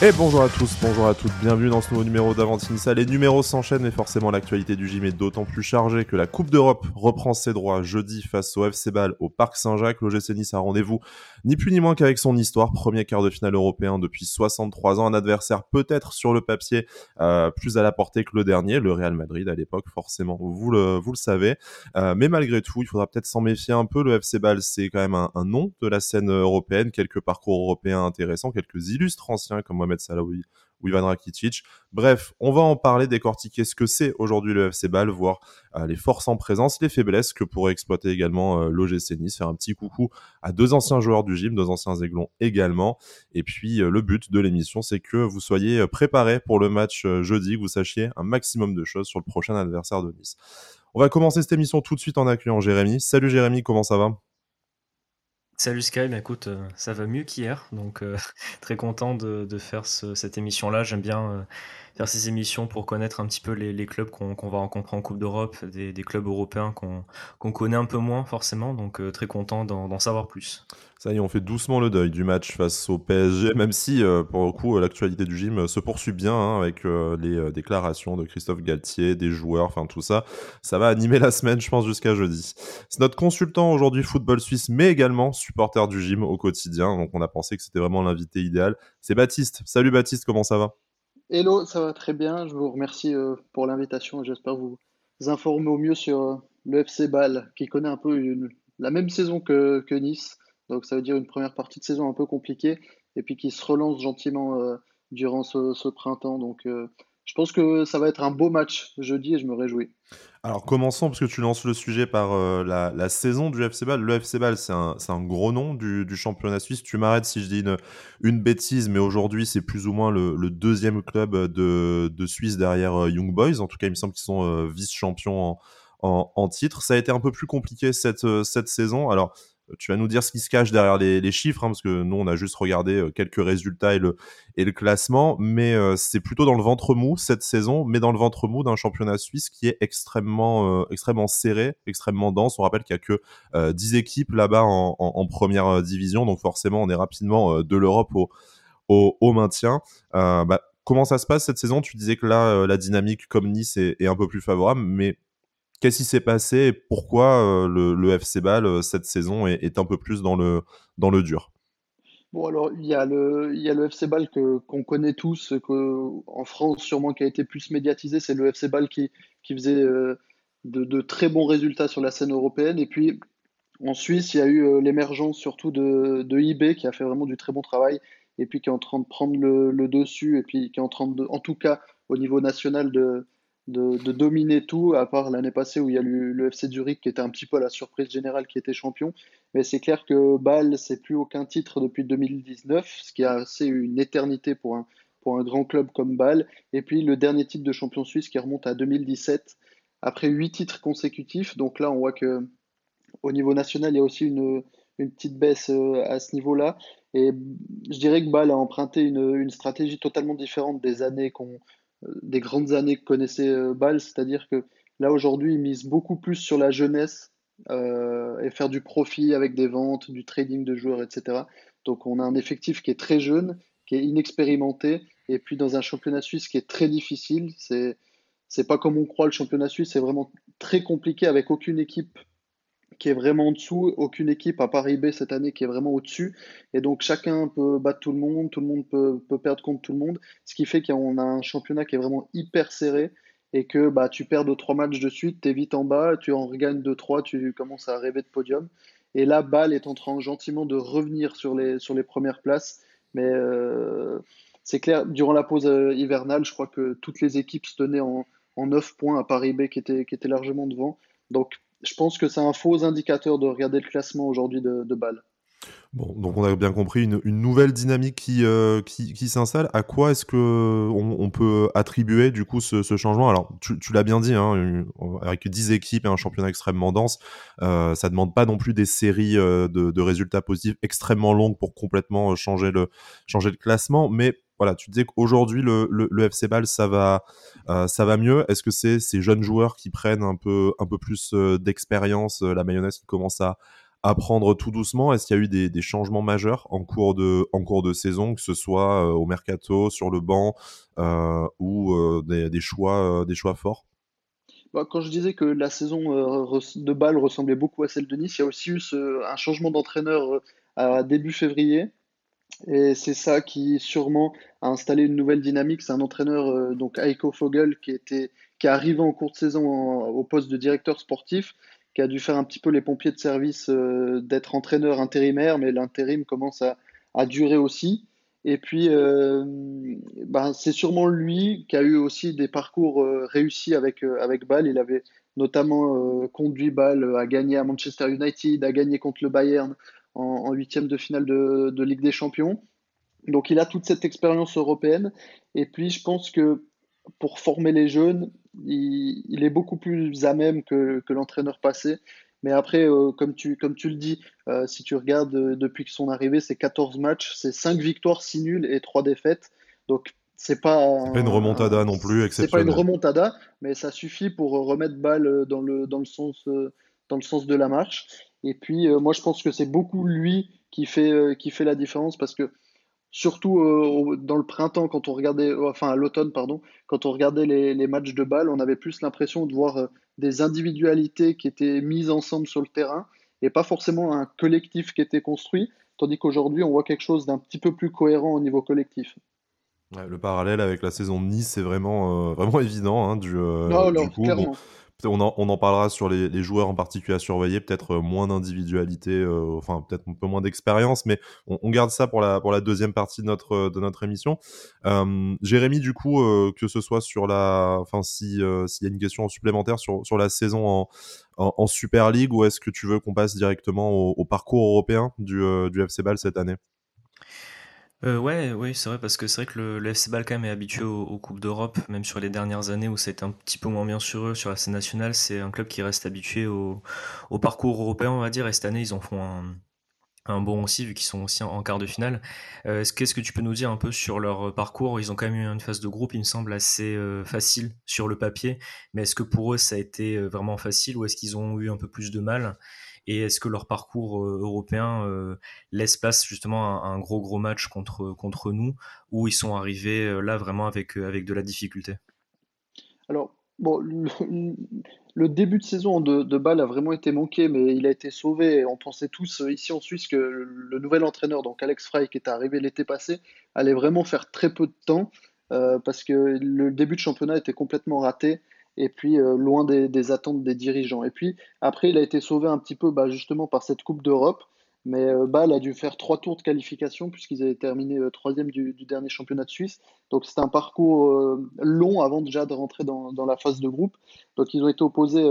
Et bonjour à tous, bonjour à toutes, bienvenue dans ce nouveau numéro d'Avantinissa. Les numéros s'enchaînent mais forcément l'actualité du gym est d'autant plus chargée que la Coupe d'Europe reprend ses droits jeudi face au FC Bâle au Parc Saint-Jacques. L'OGC Nice a rendez-vous ni plus ni moins qu'avec son histoire, premier quart de finale européen depuis 63 ans, un adversaire peut-être sur le papier euh, plus à la portée que le dernier, le Real Madrid à l'époque forcément, vous le, vous le savez. Euh, mais malgré tout, il faudra peut-être s'en méfier un peu. Le FC Bâle c'est quand même un, un, nom de la scène européenne, quelques parcours européens intéressants, quelques illustres anciens comme Mohamed ou Ivan Rakitic. Bref, on va en parler, décortiquer ce que c'est aujourd'hui le FC Bâle, voir euh, les forces en présence, les faiblesses que pourrait exploiter également euh, l'OGC Nice, faire un petit coucou à deux anciens joueurs du gym, deux anciens aiglons également. Et puis euh, le but de l'émission, c'est que vous soyez préparés pour le match jeudi, que vous sachiez un maximum de choses sur le prochain adversaire de Nice. On va commencer cette émission tout de suite en accueillant Jérémy. Salut Jérémy, comment ça va? Salut Sky, bah écoute, euh, ça va mieux qu'hier, donc euh, très content de, faire ce- cette émission-là. J'aime bien euh, faire ces émissions pour connaître un petit peu les, clubs qu'on va rencontrer en Coupe d'Europe, des, clubs européens qu'on connaît un peu moins forcément, donc euh, très content d'en savoir plus. Ça y est, on fait doucement le deuil du match face au PSG, même si, euh, pour le coup, l'actualité du gym euh, se poursuit bien hein, avec les déclarations de Christophe Galtier, des joueurs, enfin tout ça. Ça va animer la semaine, je pense, jusqu'à jeudi. C'est notre consultant aujourd'hui football suisse, mais également supporter du gym au quotidien. Donc on a pensé que c'était vraiment l'invité idéal. C'est Baptiste. Salut Baptiste, comment ça va? Hello, ça va très bien. Je vous remercie euh, pour l'invitation j'espère vous informer au mieux sur euh, le FC Bâle qui connaît un peu la même saison que, Nice. Donc ça veut dire une première partie de saison un peu compliquée et puis qui se relance gentiment euh, durant ce, printemps. Je pense que ça va être un beau match jeudi et je me réjouis. Alors commençons, parce que tu lances le sujet par euh, la, saison du FC Bâle. Le FC Bâle, c'est un, gros nom du, championnat suisse. Tu m'arrêtes si je dis une, bêtise, mais aujourd'hui, c'est plus ou moins le, deuxième club de, Suisse derrière euh, Young Boys. En tout cas, il me semble qu'ils sont euh, vice-champions en, titre. Ça a été un peu plus compliqué cette, cette saison. Alors, tu vas nous dire ce qui se cache derrière les, chiffres, hein, parce que nous, on a juste regardé euh, quelques résultats et le, classement, mais euh, c'est plutôt dans le ventre mou cette saison, mais dans le ventre mou d'un championnat suisse qui est extrêmement, euh, serré, extrêmement dense. On rappelle qu'il y a que euh, 10 équipes là-bas en, première division, donc forcément, on est rapidement de l'Europe au, maintien. Bah, comment ça se passe cette saison? Tu disais que là, la dynamique comme Nice est un peu plus favorable, mais Qu'est-ce qui s'est passé et pourquoi euh, le, le FC Bâle euh, cette saison est, un peu plus dans le, dans le dur? Bon, alors, il y a le, il y a le FC que, qu'on connaît tous, que, en France sûrement qui a été plus médiatisé, c'est le FC Bâle qui, qui faisait euh, de, très bons résultats sur la scène européenne. Et puis en Suisse, il y a eu l'émergence surtout de, de IB qui a fait vraiment du très bon travail et puis qui est en train de prendre le, le dessus et puis qui est en train de, en tout cas au niveau national, de, de, dominer tout, à part l'année passée où il y a eu le FC Zurich qui était un petit peu la surprise générale qui était champion. Mais c'est clair que Bâle, c'est plus aucun titre depuis 2019, ce qui est assez une éternité pour un, pour un grand club comme Bâle. Et puis le dernier titre de champion suisse qui remonte à 2017 après huit titres consécutifs. Donc là, on voit que au niveau national, il y a aussi une, une petite baisse euh, à ce niveau-là. Et je dirais que Bâle a emprunté une, une stratégie totalement différente des années qu'on, des grandes années que connaissait euh, Bâle, c'est-à-dire que là aujourd'hui, il mise beaucoup plus sur la jeunesse euh, et faire du profit avec des ventes, du trading de joueurs, etc. Donc on a un effectif qui est très jeune, qui est inexpérimenté, et puis dans un championnat suisse qui est très difficile. C'est c'est pas comme on croit le championnat suisse, c'est vraiment très compliqué avec aucune équipe qui est vraiment en dessous, aucune équipe à Paris B cette année qui est vraiment au-dessus. Et donc chacun peut battre tout le monde, tout le monde peut, perdre contre tout le monde, ce qui fait qu'on a un championnat qui est vraiment hyper serré et que bah, tu perds deux, trois matchs de suite, tu es vite en bas, tu en regagnes deux, trois, tu commences à rêver de podium. Et là, Bâle est en train gentiment de revenir sur les, sur les premières places. Mais euh, c'est clair, durant la pause euh, hivernale, je crois que toutes les équipes se tenaient en, en 9 points à Paris B qui était, qui était largement devant. Donc je pense que c'est un faux indicateur de regarder le classement aujourd'hui de, de. Bon, donc on a bien compris une, nouvelle dynamique qui, euh, qui, qui s'installe. À quoi est-ce que on, peut attribuer du coup ce, changement? Alors, tu, l'as bien dit, hein, avec 10 équipes et un championnat extrêmement dense, euh, ça demande pas non plus des séries euh, de, de résultats positifs extrêmement longues pour complètement euh, changer le, changer le classement. Mais voilà, tu disais qu'aujourd'hui le, le, FC Bâle ça va, euh, ça va mieux. Est-ce que c'est ces jeunes joueurs qui prennent un peu, un peu plus euh, d'expérience, euh, la mayonnaise qui commence à apprendre tout doucement? Est-ce qu'il y a eu des, changements majeurs en cours de, en cours de saison, que ce soit au mercato, sur le banc ou des, choix, des choix forts? Bah, quand je disais que la saison de Bâle ressemblait beaucoup à celle de Nice, il y a aussi eu un changement d'entraîneur à début février. Et c'est ça qui sûrement a installé une nouvelle dynamique. C'est un entraîneur, euh, donc Heiko Fogel, qui, était, qui est arrivé en cours de saison au poste de directeur sportif, qui a dû faire un petit peu les pompiers de service euh, d'être entraîneur intérimaire, mais l'intérim commence à, à, durer aussi. Et puis, euh, ben, c'est sûrement lui qui a eu aussi des parcours réussis avec, avec Bâle. Il avait notamment conduit Bâle à gagner à Manchester United, à gagner contre le Bayern, en huitième de finale de, Ligue des Champions. Donc il a toute cette expérience européenne. Et puis je pense que pour former les jeunes, il, est beaucoup plus à même que, l'entraîneur passé. Mais après, euh, comme, tu, comme tu le dis, euh, si tu regardes euh, depuis que son arrivée, c'est 14 matchs, c'est 5 victoires, 6 nuls et 3 défaites. Donc c'est pas, pas une remontada non plus. C'est pas une remontada, mais ça suffit pour remettre balle dans le, dans le, sens, dans le sens de la marche. Et puis, euh, moi, je pense que c'est beaucoup lui qui fait, euh, qui fait la différence parce que, surtout euh, dans le printemps, quand on regardait, enfin à l'automne, pardon, quand on regardait les, les, matchs de balle, on avait plus l'impression de voir des individualités qui étaient mises ensemble sur le terrain et pas forcément un collectif qui était construit. Tandis qu'aujourd'hui, on voit quelque chose d'un petit peu plus cohérent au niveau collectif. le parallèle avec la saison de Nice, c'est vraiment, vraiment évident. Hein, du, non, du coup, clairement. On en, parlera sur les, joueurs en particulier à surveiller, peut-être euh, moins d'individualité, euh, enfin peut-être un peu moins d'expérience, mais on, garde ça pour la, pour la deuxième partie de notre, euh, de notre émission. Jérémy, du coup, que ce soit sur la, enfin si s'il y a une question supplémentaire sur, sur la saison en, Super League, ou est-ce que tu veux qu'on passe directement au, parcours européen du, du FC Ball cette année? Euh, ouais, oui, c'est vrai, parce que c'est vrai que le, FC Ball est habitué aux, Coupes d'Europe, même sur les dernières années où c'est un petit peu moins bien sur eux, sur la scène nationale, c'est un club qui reste habitué au, parcours européen, on va dire, et cette année ils en font un, bon aussi, vu qu'ils sont aussi en, quart de finale. Euh, Qu'est-ce que tu peux nous dire un peu sur leur parcours? Ils ont quand même eu une phase de groupe, il me semble, assez euh, facile sur le papier, mais est-ce que pour eux ça a été euh, vraiment facile ou est-ce qu'ils ont eu un peu plus de mal? Et est-ce que leur parcours euh, européen euh, laisse place justement à un gros gros match contre, nous, où ils sont arrivés euh, là vraiment avec, de la difficulté? Alors, le, début de saison de, de Bâle a vraiment été manqué, mais il a été sauvé. On pensait tous ici en Suisse que le nouvel entraîneur, donc Alex Frey, qui est arrivé l'été passé, allait vraiment faire très peu de temps. parce que le début de championnat était complètement raté et puis euh, loin des, attentes des dirigeants. Et puis après, il a été sauvé un petit peu bah, justement par cette Coupe d'Europe, mais euh, Bâle a dû faire trois tours de qualification puisqu'ils avaient terminé euh, troisième du, dernier championnat de Suisse. Donc c'était un parcours long avant déjà de rentrer dans, la phase de groupe. Donc ils ont été opposés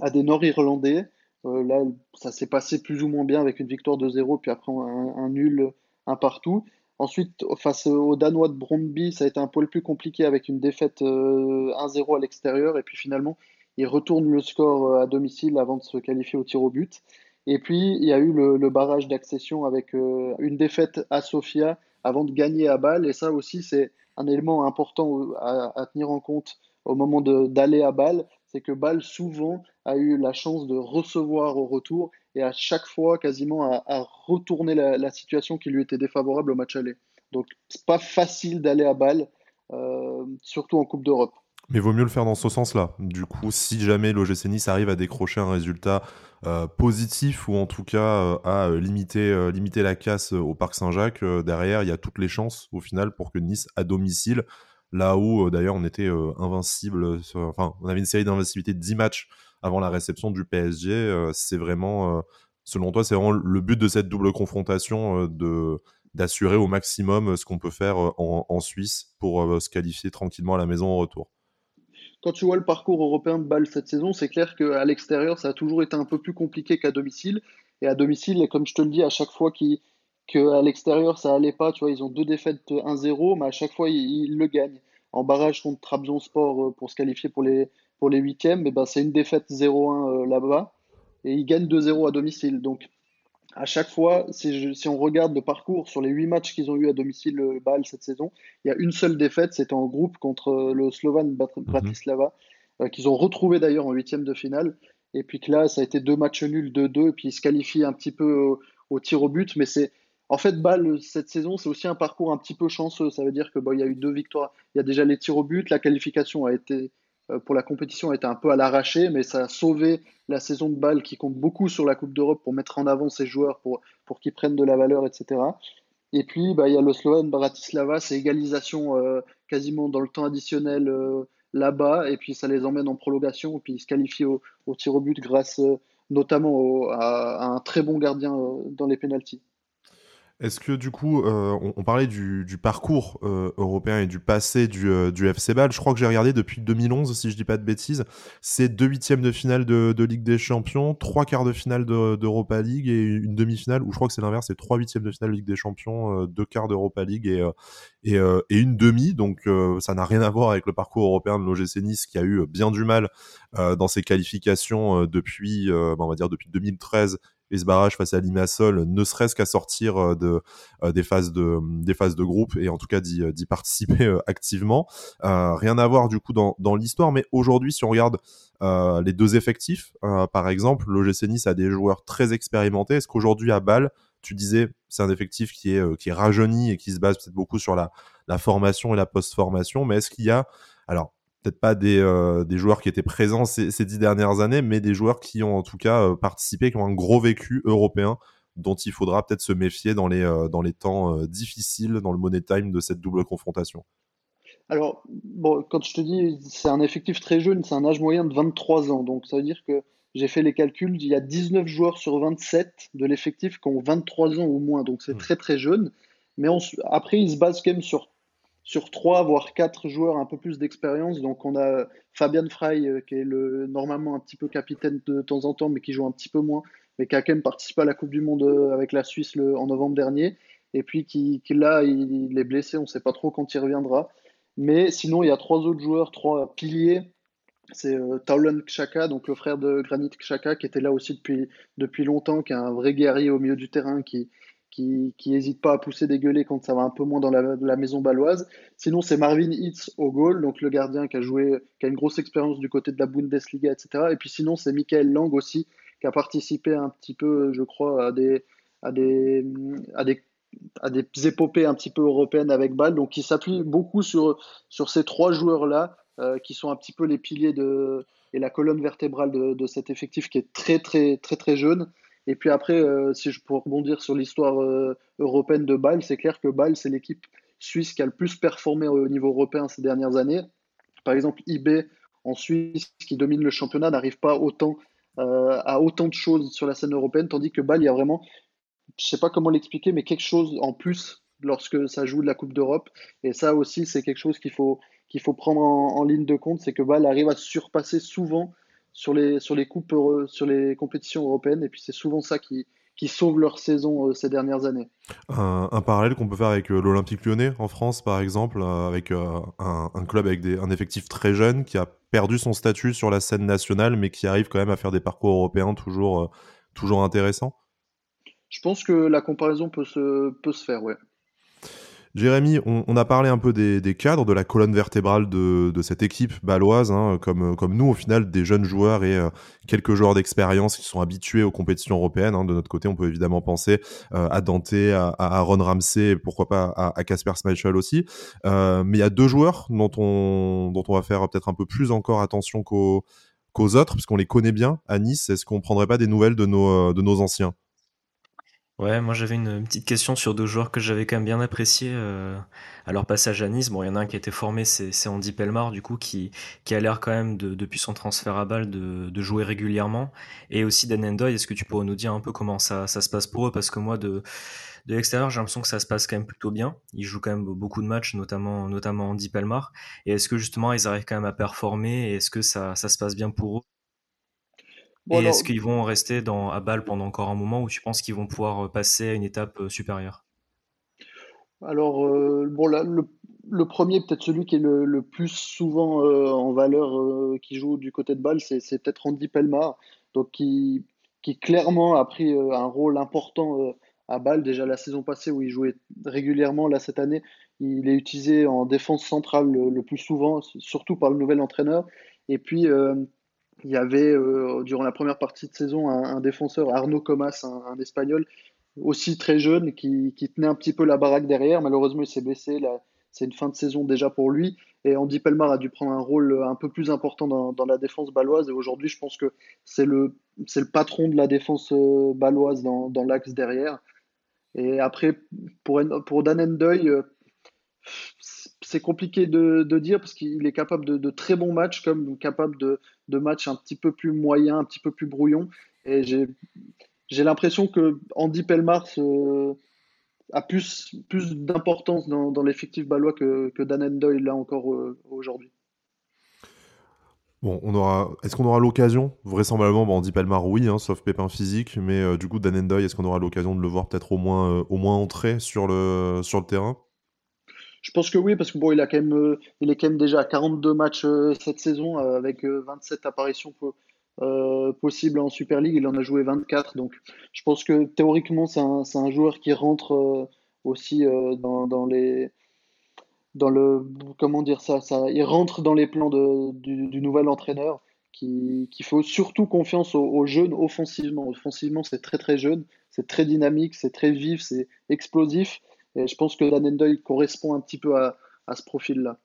à des Nord-Irlandais. là, ça s'est passé plus ou moins bien avec une victoire de 0, puis après un nul, un partout. Ensuite, face aux Danois de Bromby, ça a été un poil plus compliqué avec une défaite 1-0 euh, à l'extérieur. Et puis finalement, ils retournent le score euh, à domicile avant de se qualifier au tir au but. Et puis, il y a eu le, barrage d'accession avec euh, une défaite à Sofia avant de gagner à Bâle. Et ça aussi, c'est un élément important à, tenir en compte au moment d'aller à Bâle. C'est que Bâle, souvent, a eu la chance de recevoir au retour et à chaque fois quasiment à, retourner la, situation qui lui était défavorable au match aller. Donc c'est pas facile d'aller à balle, euh, surtout en Coupe d'Europe. Mais vaut mieux le faire dans ce sens-là. Du coup, si jamais l'OGC Nice arrive à décrocher un résultat euh, positif ou en tout cas euh, à limiter, limiter la casse au Parc Saint-Jacques, derrière, il y a toutes les chances au final pour que Nice, à domicile, là où d'ailleurs on était invincible, enfin on avait une série d'invincibilité de 10 matchs avant la réception du PSG. Euh, c'est vraiment, euh, selon toi, c'est vraiment le but de cette double confrontation euh, de d'assurer au maximum ce qu'on peut faire en, Suisse pour se qualifier tranquillement à la maison au retour? Quand tu vois le parcours européen de Bâle cette saison, c'est clair qu'à l'extérieur, ça a toujours été un peu plus compliqué qu'à domicile. Et à domicile, comme je te le dis, à chaque fois qu'à l'extérieur, ça allait pas, tu vois, ils ont deux défaites 1-0, mais à chaque fois, ils, le gagnent. En barrage contre Trabzonspor pour se qualifier pour les, pour les huitièmes, ben, c'est une défaite 0-1 euh, là-bas et ils gagnent 2-0 à domicile. Donc à chaque fois, si, si, on regarde le parcours sur les huit matchs qu'ils ont eu à domicile le euh, Bâle cette saison, il y a une seule défaite, c'était en groupe contre euh, le Slovan mhm. Bratislava, qu'ils ont retrouvé d'ailleurs en huitième de finale. Et puis que là, ça a été deux matchs nuls, 2-2, et puis il se qualifie un petit peu au, tir au but. Mais c'est. En fait, Bâle, cette saison, c'est aussi un parcours un petit peu chanceux. Ça veut dire que bon, il y a eu deux victoires. Il y a déjà les tirs au but. La qualification a été, euh, pour la compétition, a été un peu à l'arraché, mais ça a sauvé la saison de Bâle qui compte beaucoup sur la Coupe d'Europe pour mettre en avant ses joueurs, pour, pour qu'ils prennent de la valeur, etc. Et puis, bah, il y a le Slovan Bratislava, c'est égalisation euh, quasiment dans le temps additionnel. Euh, là-bas, et puis ça les emmène en prolongation, puis ils se qualifient au, tir au but grâce euh, notamment à, un très bon gardien euh, dans les pénalties. Est-ce que du coup, euh, on, parlait du, parcours euh, européen et du passé du, euh, FC Bâle. Je crois que j'ai regardé depuis 2011, si je dis pas de bêtises. C'est deux huitièmes de finale de, Ligue des Champions, trois quarts de finale d'Europa League et une demi-finale, ou je crois que c'est l'inverse, c'est trois huitièmes de finale de Ligue des Champions, deux quarts d'Europa League et, une demi. Donc ça n'a rien à voir avec le parcours européen de l'OGC Nice qui a eu bien du mal dans ses qualifications depuis, ben, on va dire depuis 2013 et ce barrage face à Limassol, ne serait-ce qu'à sortir euh, de, euh, des, phases de, des phases de groupe et en tout cas d'y euh, participer activement. rien à voir du coup dans, dans l'histoire, mais aujourd'hui, si on regarde les deux effectifs, par exemple, l'OGC Nice a des joueurs très expérimentés. Est-ce qu'aujourd'hui à Bâle, tu disais, c'est un effectif qui est, qui est rajeuni et qui se base peut-être beaucoup sur la, la formation et la post-formation, mais est-ce qu'il y a, alors peut-être pas des, euh, des, joueurs qui étaient présents ces, ces, dix dernières années, mais des joueurs qui ont en tout cas euh, participé, qui ont un gros vécu européen dont il faudra peut-être se méfier dans les, euh, dans les temps difficiles, dans le money time de cette double confrontation. Alors, bon, quand je te dis c'est un effectif très jeune, c'est un âge moyen de 23 ans, donc ça veut dire que j'ai fait les calculs, il y a 19 joueurs sur 27 de l'effectif qui ont 23 ans ou moins, donc c'est mmh. très très jeune. Mais après, ils se basent quand même sur sur trois, voire quatre joueurs un peu plus d'expérience. Donc on a Fabian Frey, euh, qui est le, normalement un petit peu capitaine de temps en temps, mais qui joue un petit peu moins, mais qui a quand même participé à la Coupe du Monde euh, avec la Suisse le, en novembre dernier. Et puis qui, là, il, est blessé, on ne sait pas trop quand il reviendra. Mais sinon, il y a trois autres joueurs, trois piliers. C'est euh, Taulan Kshaka, donc le frère de Granit Kshaka, qui était là aussi depuis, depuis longtemps, qui est un vrai guerrier au milieu du terrain, qui, qui n'hésite pas à pousser des gueulets quand ça va un peu moins dans la, maison baloise. Sinon, c'est Marvin Hitz au goal, donc le gardien qui a joué, qui a une grosse expérience du côté de la Bundesliga, etc. Et puis sinon, c'est Michael Lang aussi, qui a participé un petit peu, je crois, à des, à des, à des, à des épopées un petit peu européennes avec Bâle. Donc, il s'appuie beaucoup sur, sur ces trois joueurs-là, euh, qui sont un petit peu les piliers de, et la colonne vertébrale de, de cet effectif qui est très, très, très, très jeune. Et puis après, euh, si je peux rebondir sur l'histoire euh, européenne de Bâle, c'est clair que Bâle, c'est l'équipe suisse qui a le plus performé au niveau européen ces dernières années. Par exemple, IB en Suisse, qui domine le championnat, n'arrive pas autant euh, à autant de choses sur la scène européenne, tandis que Bâle, il y a vraiment, je ne sais pas comment l'expliquer, mais quelque chose en plus lorsque ça joue de la Coupe d'Europe. Et ça aussi, c'est quelque chose qu'il faut, qu'il faut prendre en, en, ligne de compte, c'est que Bâle arrive à surpasser souvent sur les, sur les coupes, sur les compétitions européennes. Et puis c'est souvent ça qui, qui sauve leur saison euh, ces dernières années. Un, parallèle qu'on peut faire avec euh, l'Olympique lyonnais en France, par exemple, euh, avec un, club avec des, un effectif très jeune qui a perdu son statut sur la scène nationale, mais qui arrive quand même à faire des parcours européens toujours, toujours intéressants? Je pense que la comparaison peut se, peut se faire, ouais. Jérémy, on, a parlé un peu des, cadres, de la colonne vertébrale de, cette équipe baloise, hein, comme, nous, au final, des jeunes joueurs et euh, quelques joueurs d'expérience qui sont habitués aux compétitions européennes. Hein. De notre côté, on peut évidemment penser euh, à Dante, à, Aaron Ramsey, pourquoi pas à Casper Schmeichel aussi. Euh, mais il y a deux joueurs dont on, va faire peut-être un peu plus encore attention qu'aux autres, puisqu'on les connaît bien à Nice. Est-ce qu'on prendrait pas des nouvelles de nos anciens? Ouais, moi j'avais une petite question sur deux joueurs que j'avais quand même bien appréciés euh, à leur passage à Nice. Bon, il y en a un qui a été formé, c'est Andy Pelmar, du coup, qui, a l'air quand même, de, depuis son transfert à balle, de, de jouer régulièrement. Et aussi Dan Endoy, est-ce que tu pourrais nous dire un peu comment ça, ça se passe pour eux? Parce que moi, de, de l'extérieur, j'ai l'impression que ça se passe quand même plutôt bien. Ils jouent quand même beaucoup de matchs, notamment, notamment Andy Pelmar. Et est-ce que justement, ils arrivent quand même à performer? Et est-ce que ça, ça se passe bien pour eux? Et est-ce qu'ils vont rester dans, à Bâle pendant encore un moment ou tu penses qu'ils vont pouvoir euh, passer à une étape euh, supérieure? Alors, euh, bon, le, premier, peut-être celui qui est le, plus souvent en valeur, qui joue du côté de Bâle, c'est, peut-être Andy Pelmar, donc qui, qui clairement a pris un rôle important à Bâle. Déjà la saison passée où il jouait régulièrement, là cette année, il est utilisé en défense centrale le, plus souvent, surtout par le nouvel entraîneur. Et puis il y avait durant la première partie de saison un, défenseur, Arnaud Comas, un, Espagnol, aussi très jeune, qui, qui, tenait un petit peu la baraque derrière. Malheureusement, il s'est blessé. C'est une fin de saison déjà pour lui. Et Andy Pelmar a dû prendre un rôle un peu plus important dans, dans la défense baloise. Et aujourd'hui, je pense que c'est le, le patron de la défense baloise dans, dans l'axe derrière. Et après, pour, pour Dan Endoy, euh, c'est compliqué de, dire parce qu'il est capable de, très bons matchs comme capable de, matchs un petit peu plus moyens, un petit peu plus brouillons. Et j'ai l'impression que Andy Pelmar a plus, plus d'importance dans, l'effectif balois que, que Dan Endoy là encore euh, aujourd'hui. Bon. Est-ce qu'on aura l'occasion? Vraisemblablement, bon, on dit Palmar oui, hein, sauf pépin physique, mais euh, du coup, Dan Endoy, est-ce qu'on aura l'occasion de le voir peut-être au moins, euh, au moins entrer sur le, sur le terrain? Je pense que oui, parce que bon, il a quand même, euh, il est quand même déjà à 42 matchs cette saison avec 27 apparitions possibles en Super League. Il en a joué 24, donc je pense que théoriquement, c'est un, un, joueur qui rentre aussi dans, dans les dans le comment dire ça, ça il rentre dans les plans de, du, nouvel entraîneur qui, qui faut surtout confiance aux, jeunes offensivement. Offensivement, c'est très très jeune, c'est très dynamique, c'est très vif, c'est explosif. Et je pense que Dan correspond un petit peu à, à ce profil-là.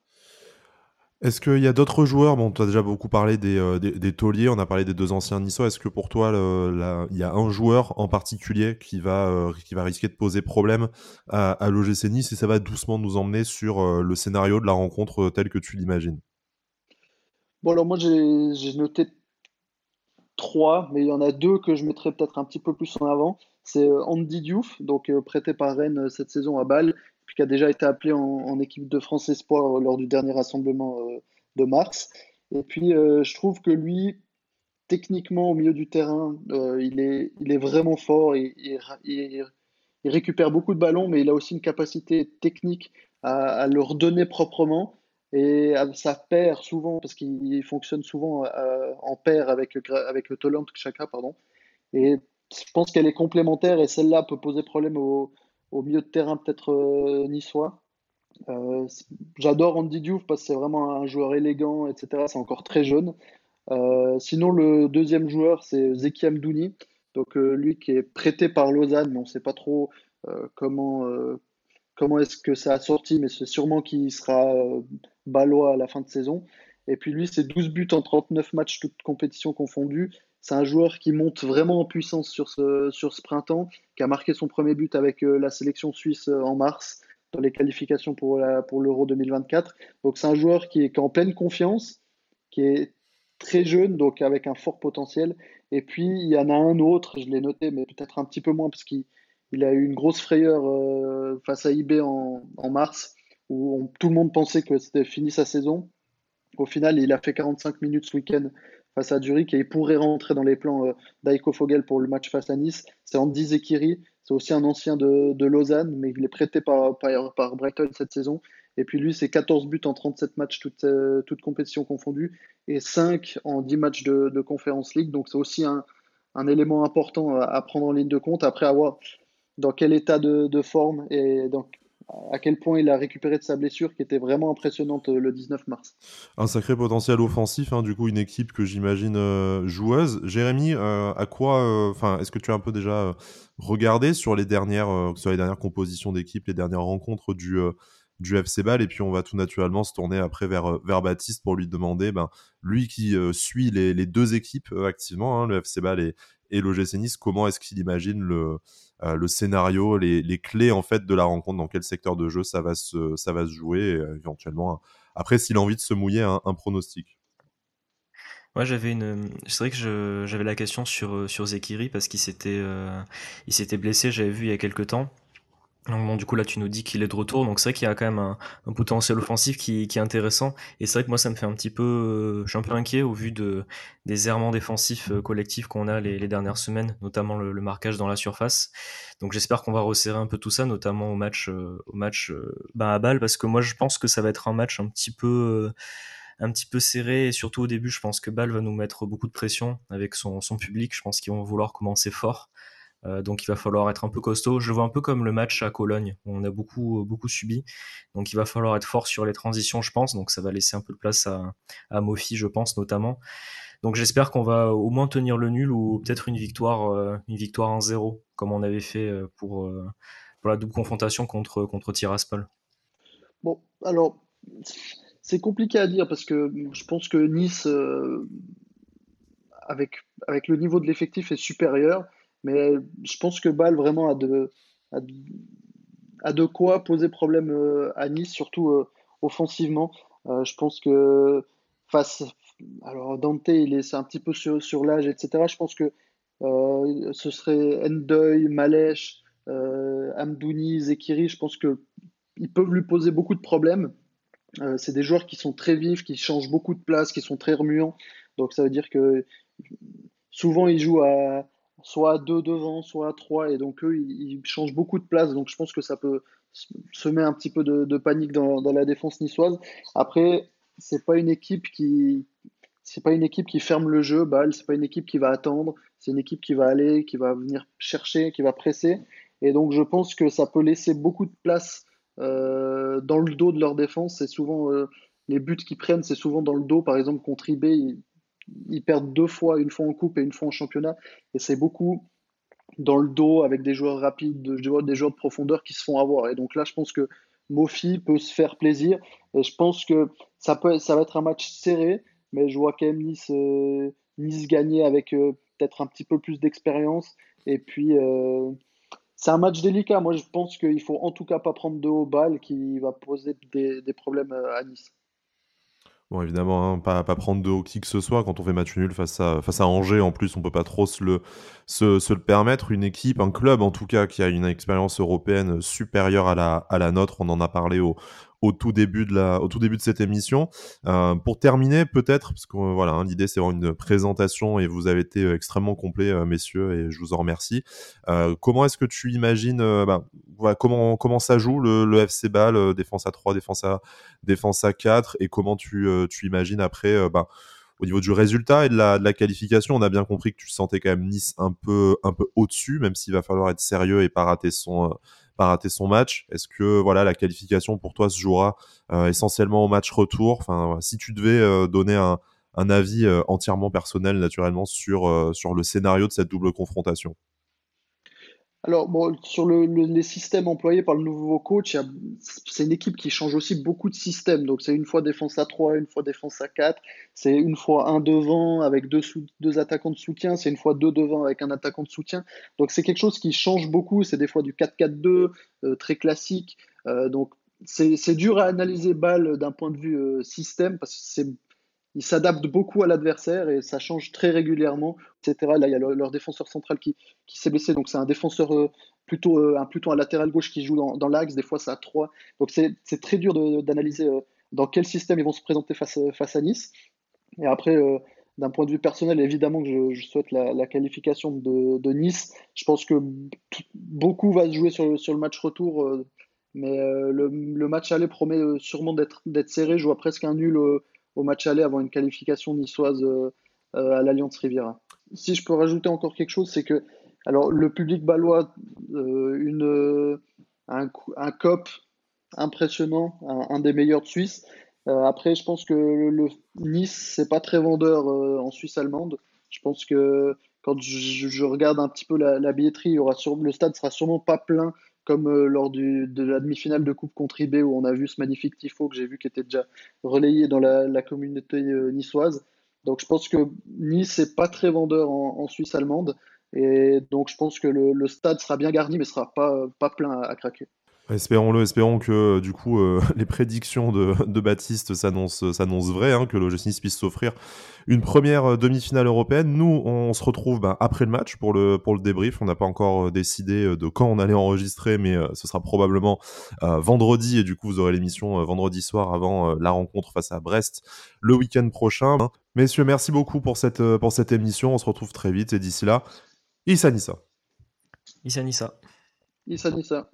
Est-ce qu'il y a d'autres joueurs? Bon, tu as déjà beaucoup parlé des, euh, des, tauliers, on a parlé des deux anciens niçois. Est-ce que pour toi, il y a un joueur en particulier qui va, euh, qui va risquer de poser problème à, à l'OGC Nice et ça va doucement nous emmener sur euh, le scénario de la rencontre tel que tu l'imagines? Bon, alors moi, j'ai noté trois, mais il y en a deux que je mettrais peut-être un petit peu plus en avant. C'est Andy Diouf, donc prêté par Rennes cette saison à Bâle, qui a déjà été appelé en, équipe de France Espoir lors du dernier rassemblement euh, de mars. Et puis, euh, je trouve que lui, techniquement, au milieu du terrain, euh, il, est, il est vraiment fort. Il, récupère beaucoup de ballons, mais il a aussi une capacité technique à, le redonner proprement. Et ça perd souvent, parce qu'il fonctionne souvent en paire avec, avec le Tolant Chaka. Pardon. Et je pense qu'elle est complémentaire et celle-là peut poser problème au, milieu de terrain peut-être euh, niçois. Euh, j'adore Andy Diouf parce que c'est vraiment un joueur élégant, etc. C'est encore très jeune. Euh, sinon, le deuxième joueur, c'est Zeki Amdouni. Donc, lui qui est prêté par Lausanne, mais on ne sait pas trop comment, comment est-ce que ça a sorti, mais c'est sûrement qu'il sera balois à la fin de saison. Et puis lui, c'est 12 buts en 39 matchs, toutes compétitions confondues. C'est un joueur qui monte vraiment en puissance sur ce, printemps, qui a marqué son premier but avec euh, la sélection suisse euh, en mars dans les qualifications pour, l'Euro 2024. Donc c'est un joueur qui est, en pleine confiance, qui est très jeune, donc avec un fort potentiel. Et puis il y en a un autre, je l'ai noté, mais peut-être un petit peu moins, parce qu'il il a eu une grosse frayeur euh, face à IB en, en mars, où tout le monde pensait que c'était fini sa saison. Au final, il a fait 45 minutes ce week-end face à Zurich et il pourrait rentrer dans les plans euh, d'Aiko Fogel pour le match face à Nice. C'est Andy Zekiri, c'est aussi un ancien de, Lausanne, mais il est prêté par, par, Brighton cette saison. Et puis lui, c'est 14 buts en 37 matchs, toutes, euh, toutes compétitions confondues, et 5 en 10 matchs de, de Conference League. Donc c'est aussi un, un, élément important à, prendre en ligne de compte après avoir dans quel état de, de forme et dans à quel point il a récupéré de sa blessure qui était vraiment impressionnante euh, le 19 mars. Un sacré potentiel offensif, hein, du coup une équipe que j'imagine euh, joueuse. Jérémy, euh, à quoi, enfin, est-ce que tu as un peu déjà regardé sur les dernières, les dernières compositions d'équipe, les dernières rencontres du du FC Ball et puis on va tout naturellement se tourner après vers, vers Baptiste pour lui demander, ben, lui qui suit les, les, deux équipes activement, hein, le FC Ball et, et l'OGC Nice, comment est-ce qu'il imagine le, euh, le scénario, les, les, clés en fait de la rencontre, dans quel secteur de jeu ça va se, ça va se jouer, euh, éventuellement. Après, s'il a envie de se mouiller, un, un pronostic? Moi, j'avais une. C'est vrai que j'avais la question sur sur Zekiri parce qu'il s'était euh, il s'était blessé. J'avais vu il y a quelques temps. Donc bon, du coup là tu nous dis qu'il est de retour, donc c'est vrai qu'il y a quand même un, un potentiel offensif qui, qui, est intéressant. Et c'est vrai que moi ça me fait un petit peu, euh, je suis un peu inquiet au vu de des errements défensifs euh, collectifs qu'on a les, les, dernières semaines, notamment le, le, marquage dans la surface. Donc j'espère qu'on va resserrer un peu tout ça, notamment au match euh, au match bah, à balle, parce que moi je pense que ça va être un match un petit peu un petit peu serré et surtout au début je pense que Ball va nous mettre beaucoup de pression avec son, son public. Je pense qu'ils vont vouloir commencer fort. Donc il va falloir être un peu costaud. Je le vois un peu comme le match à Cologne, où on a beaucoup, beaucoup subi. Donc il va falloir être fort sur les transitions, je pense. Donc ça va laisser un peu de place à, à Mofi, je pense, notamment. Donc j'espère qu'on va au moins tenir le nul ou peut-être une victoire, une victoire 1-0, comme on avait fait pour, pour la double confrontation contre, contre Tiraspol. Bon, alors c'est compliqué à dire parce que je pense que Nice, euh, avec, avec le niveau de l'effectif, est supérieur. Mais je pense que Bâle vraiment a de, a quoi poser problème euh, à Nice, surtout euh, offensivement. je pense que face. Alors Dante, il est, un petit peu sur, sur l'âge, etc. Je pense que ce serait Endoy, Malèche, Amdouni, Zekiri. Je pense qu'ils peuvent lui poser beaucoup de problèmes. Euh, c'est des joueurs qui sont très vifs, qui changent beaucoup de place, qui sont très remuants. Donc ça veut dire que souvent ils jouent à soit à deux devant, soit à trois, et donc eux ils, changent beaucoup de place. Donc je pense que ça peut semer un petit peu de, panique dans, la défense niçoise. Après, c'est pas une équipe qui c'est pas une équipe qui ferme le jeu, Bâle, c'est pas une équipe qui va attendre, c'est une équipe qui va aller, qui va venir chercher, qui va presser. Et donc je pense que ça peut laisser beaucoup de place euh, dans le dos de leur défense. C'est souvent euh, les buts qu'ils prennent, c'est souvent dans le dos. Par exemple, contre IB, ils, perdent deux fois, une fois en coupe et une fois en championnat. Et c'est beaucoup dans le dos avec des joueurs rapides, des joueurs, de profondeur qui se font avoir. Et donc là, je pense que Mofi peut se faire plaisir. Et je pense que ça, va être un match serré, mais je vois quand même Nice, euh, gagner avec peut-être un petit peu plus d'expérience. Et puis, c'est un match délicat. Moi, je pense qu'il faut en tout cas pas prendre de haut balle qui va poser des, problèmes à Nice. Bon, évidemment, hein, pas, pas prendre de haut qui que ce soit. Quand on fait match nul face à, face à Angers, en plus, on peut pas trop se le, se, le permettre. Une équipe, un club en tout cas, qui a une expérience européenne supérieure à la, à la nôtre. On en a parlé au, au tout début de la, au tout début de cette émission. Euh, pour terminer, peut-être, parce que voilà, hein, l'idée c'est une présentation et vous avez été euh, extrêmement complet, euh, messieurs, et je vous en remercie. comment est-ce que tu imagines, bah, comment comment ça joue le, le FC Ball, défense à 3, défense à défense à 4, et comment tu, tu imagines après, bah, au niveau du résultat et de la, qualification, on a bien compris que tu sentais quand même Nice un peu, un peu au-dessus, même s'il va falloir être sérieux et pas rater son, pas rater son match. Est-ce que voilà la qualification pour toi se jouera euh, essentiellement au match retour? Enfin, si tu devais euh, donner un, un avis euh, entièrement personnel, naturellement, sur, sur le scénario de cette double confrontation. Alors, sur le, les systèmes employés par le nouveau coach, c'est une équipe qui change aussi beaucoup de systèmes. Donc, c'est une fois défense à 3, une fois défense à 4. C'est une fois un devant avec deux, deux attaquants de soutien. C'est une fois deux devant avec un attaquant de soutien. Donc, c'est quelque chose qui change beaucoup. C'est des fois du 4-4-2, euh, très classique. Euh, donc, c'est dur à analyser balle d'un point de vue euh, système parce que c'est ils s'adaptent beaucoup à l'adversaire et ça change très régulièrement, etc. Là, il y a leur, défenseur central qui, qui s'est blessé, donc c'est un défenseur euh, plutôt, euh, un, plutôt un latéral gauche qui joue dans, dans l'axe, des fois c'est à 3. Donc c'est très dur d'analyser euh, dans quel système ils vont se présenter face, face à Nice. Et après, d'un point de vue personnel, évidemment que je, souhaite la, qualification de, de, Nice. Je pense que beaucoup va se jouer sur, sur le match retour, mais le, le, match aller promet sûrement d'être serré. Je vois presque un nul au match aller avant une qualification niçoise euh, euh, à l'Alliance Riviera. Si je peux rajouter encore quelque chose, c'est que alors le public balois, euh, une, un, COP impressionnant, un, des meilleurs de Suisse. après, je pense que le, Nice, c'est pas très vendeur en Suisse allemande. Je pense que quand je, regarde un petit peu la, billetterie, il y aura le stade sera sûrement pas plein comme euh, lors de la demi-finale de Coupe contre IB où on a vu ce magnifique tifo que j'ai vu qui était déjà relayé dans la, communauté euh, niçoise. Donc je pense que Nice n'est pas très vendeur en, Suisse allemande et donc je pense que le, stade sera bien garni mais sera pas, pas plein à craquer. Espérons-le, espérons que du coup euh, les prédictions de, de Baptiste s'annoncent vraies, hein, que l'OGC Nice puisse s'offrir une première euh, demi-finale européenne. Nous, on se retrouve bah, après le match pour le, pour le débrief. On n'a pas encore euh, décidé de quand on allait enregistrer, mais ce sera probablement vendredi et du coup vous aurez l'émission vendredi soir avant la rencontre face à Brest le week-end prochain. Messieurs, merci beaucoup pour cette, pour cette émission. On se retrouve très vite et d'ici là, Issa Nissa. Issa Nissa. Issa Nissa.